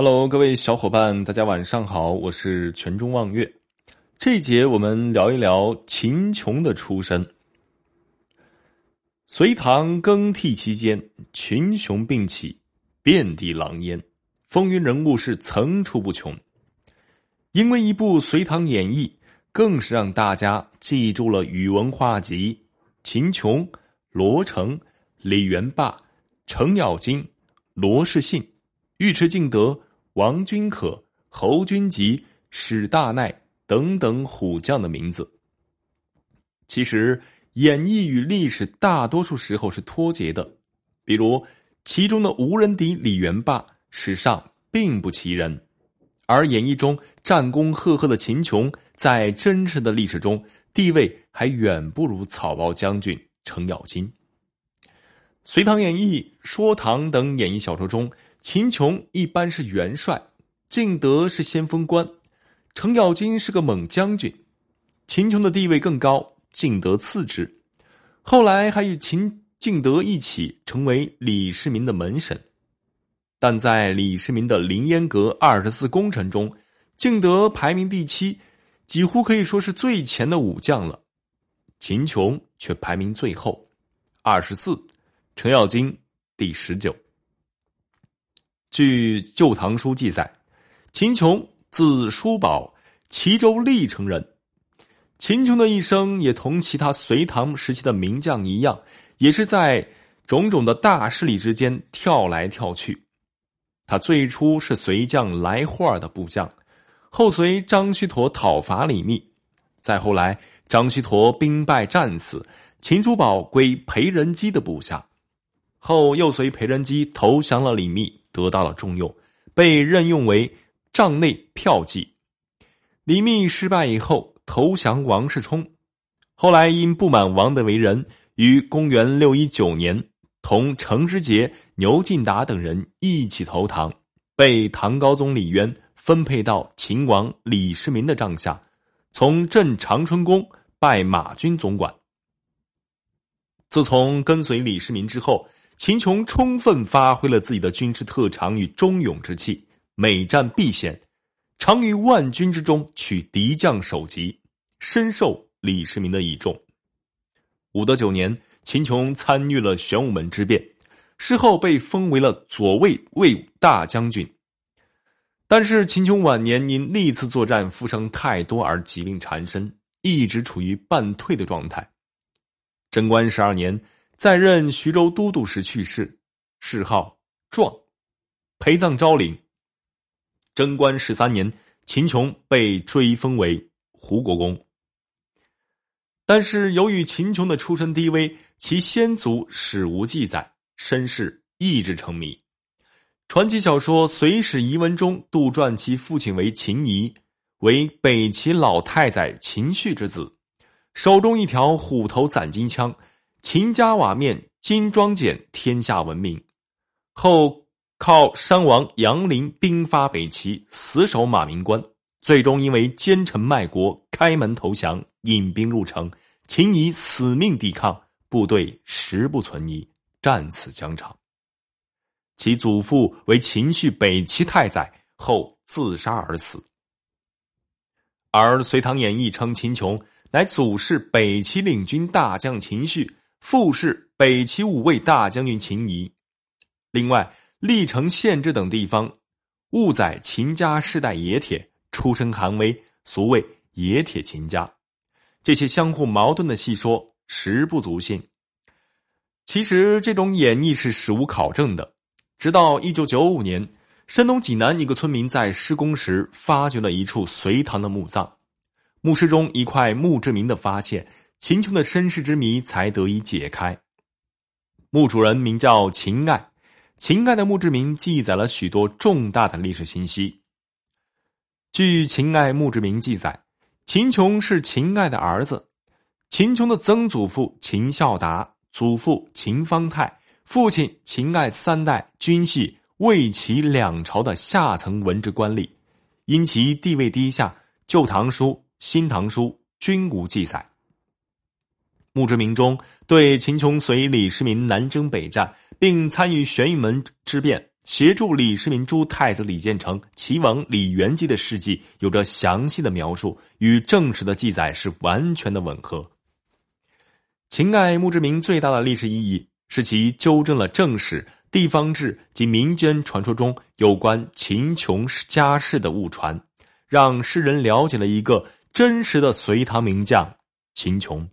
Hello，各位小伙伴，大家晚上好，我是全中望月。这一节我们聊一聊秦琼的出身。隋唐更替期间，群雄并起，遍地狼烟，风云人物是层出不穷。因为一部《隋唐演义》，更是让大家记住了宇文化及、秦琼、罗成、李元霸、程咬金、罗士信、尉迟敬德。王君可、侯君集、史大奈等等虎将的名字，其实演义与历史大多数时候是脱节的。比如其中的无人敌李元霸，史上并不其人；而演义中战功赫赫的秦琼，在真实的历史中地位还远不如草包将军程咬金。《隋唐演义》《说唐》等演义小说中。秦琼一般是元帅，敬德是先锋官，程咬金是个猛将军。秦琼的地位更高，敬德次之。后来还与秦敬德一起成为李世民的门神。但在李世民的凌烟阁二十四功臣中，敬德排名第七，几乎可以说是最前的武将了。秦琼却排名最后，二十四，程咬金第十九。据《旧唐书》记载，秦琼字叔宝，齐州历城人。秦琼的一生也同其他隋唐时期的名将一样，也是在种种的大势力之间跳来跳去。他最初是隋将来霍的部将，后随张须陀讨伐李密，再后来张须陀兵败战死，秦叔宝归裴仁基的部下，后又随裴仁基投降了李密。得到了重用，被任用为帐内票骑。李密失败以后，投降王世充。后来因不满王的为人，于公元六一九年，同程之杰、牛进达等人一起投唐，被唐高宗李渊分配到秦王李世民的帐下，从镇长春宫拜马军总管。自从跟随李世民之后。秦琼充分发挥了自己的军事特长与忠勇之气，每战必先，常于万军之中取敌将首级，深受李世民的倚重。武德九年，秦琼参与了玄武门之变，事后被封为了左卫卫大将军。但是秦琼晚年因历次作战负伤太多而疾病缠身，一直处于半退的状态。贞观十二年。在任徐州都督时去世，谥号壮，陪葬昭陵。贞观十三年，秦琼被追封为胡国公。但是由于秦琼的出身低微，其先祖史无记载，身世一直成谜。传奇小说《隋史遗文》中，杜撰其父亲为秦仪，为北齐老太宰秦绪之子，手中一条虎头攒金枪。秦家瓦面金装简天下闻名，后靠山王杨林兵发北齐，死守马鸣关，最终因为奸臣卖国，开门投降，引兵入城。秦以死命抵抗，部队十不存疑，战死疆场。其祖父为秦绪北齐太宰，后自杀而死。而《隋唐演义》称秦琼乃祖是北齐领军大将秦绪。父是北齐五位大将军秦仪，另外历城县志等地方，误载秦家世代冶铁，出身寒微，俗谓冶铁秦家。这些相互矛盾的细说，实不足信。其实这种演绎是史无考证的。直到一九九五年，山东济南一个村民在施工时发掘了一处隋唐的墓葬，墓室中一块墓志铭的发现。秦琼的身世之谜才得以解开。墓主人名叫秦爱，秦爱的墓志铭记载了许多重大的历史信息。据秦爱墓志铭记载，秦琼是秦爱的儿子。秦琼的曾祖父秦孝达、祖父秦方泰、父亲秦爱三代均系魏齐两朝的下层文职官吏，因其地位低下，《旧唐书》《新唐书》均无记载。墓志铭中对秦琼随李世民南征北战，并参与玄玉门之变协助李世民诛太子李建成、齐王李元吉的事迹有着详细的描述，与正史的记载是完全的吻合。秦爱墓志铭最大的历史意义是其纠正了正史、地方志及民间传说中有关秦琼家世的误传，让世人了解了一个真实的隋唐名将秦琼。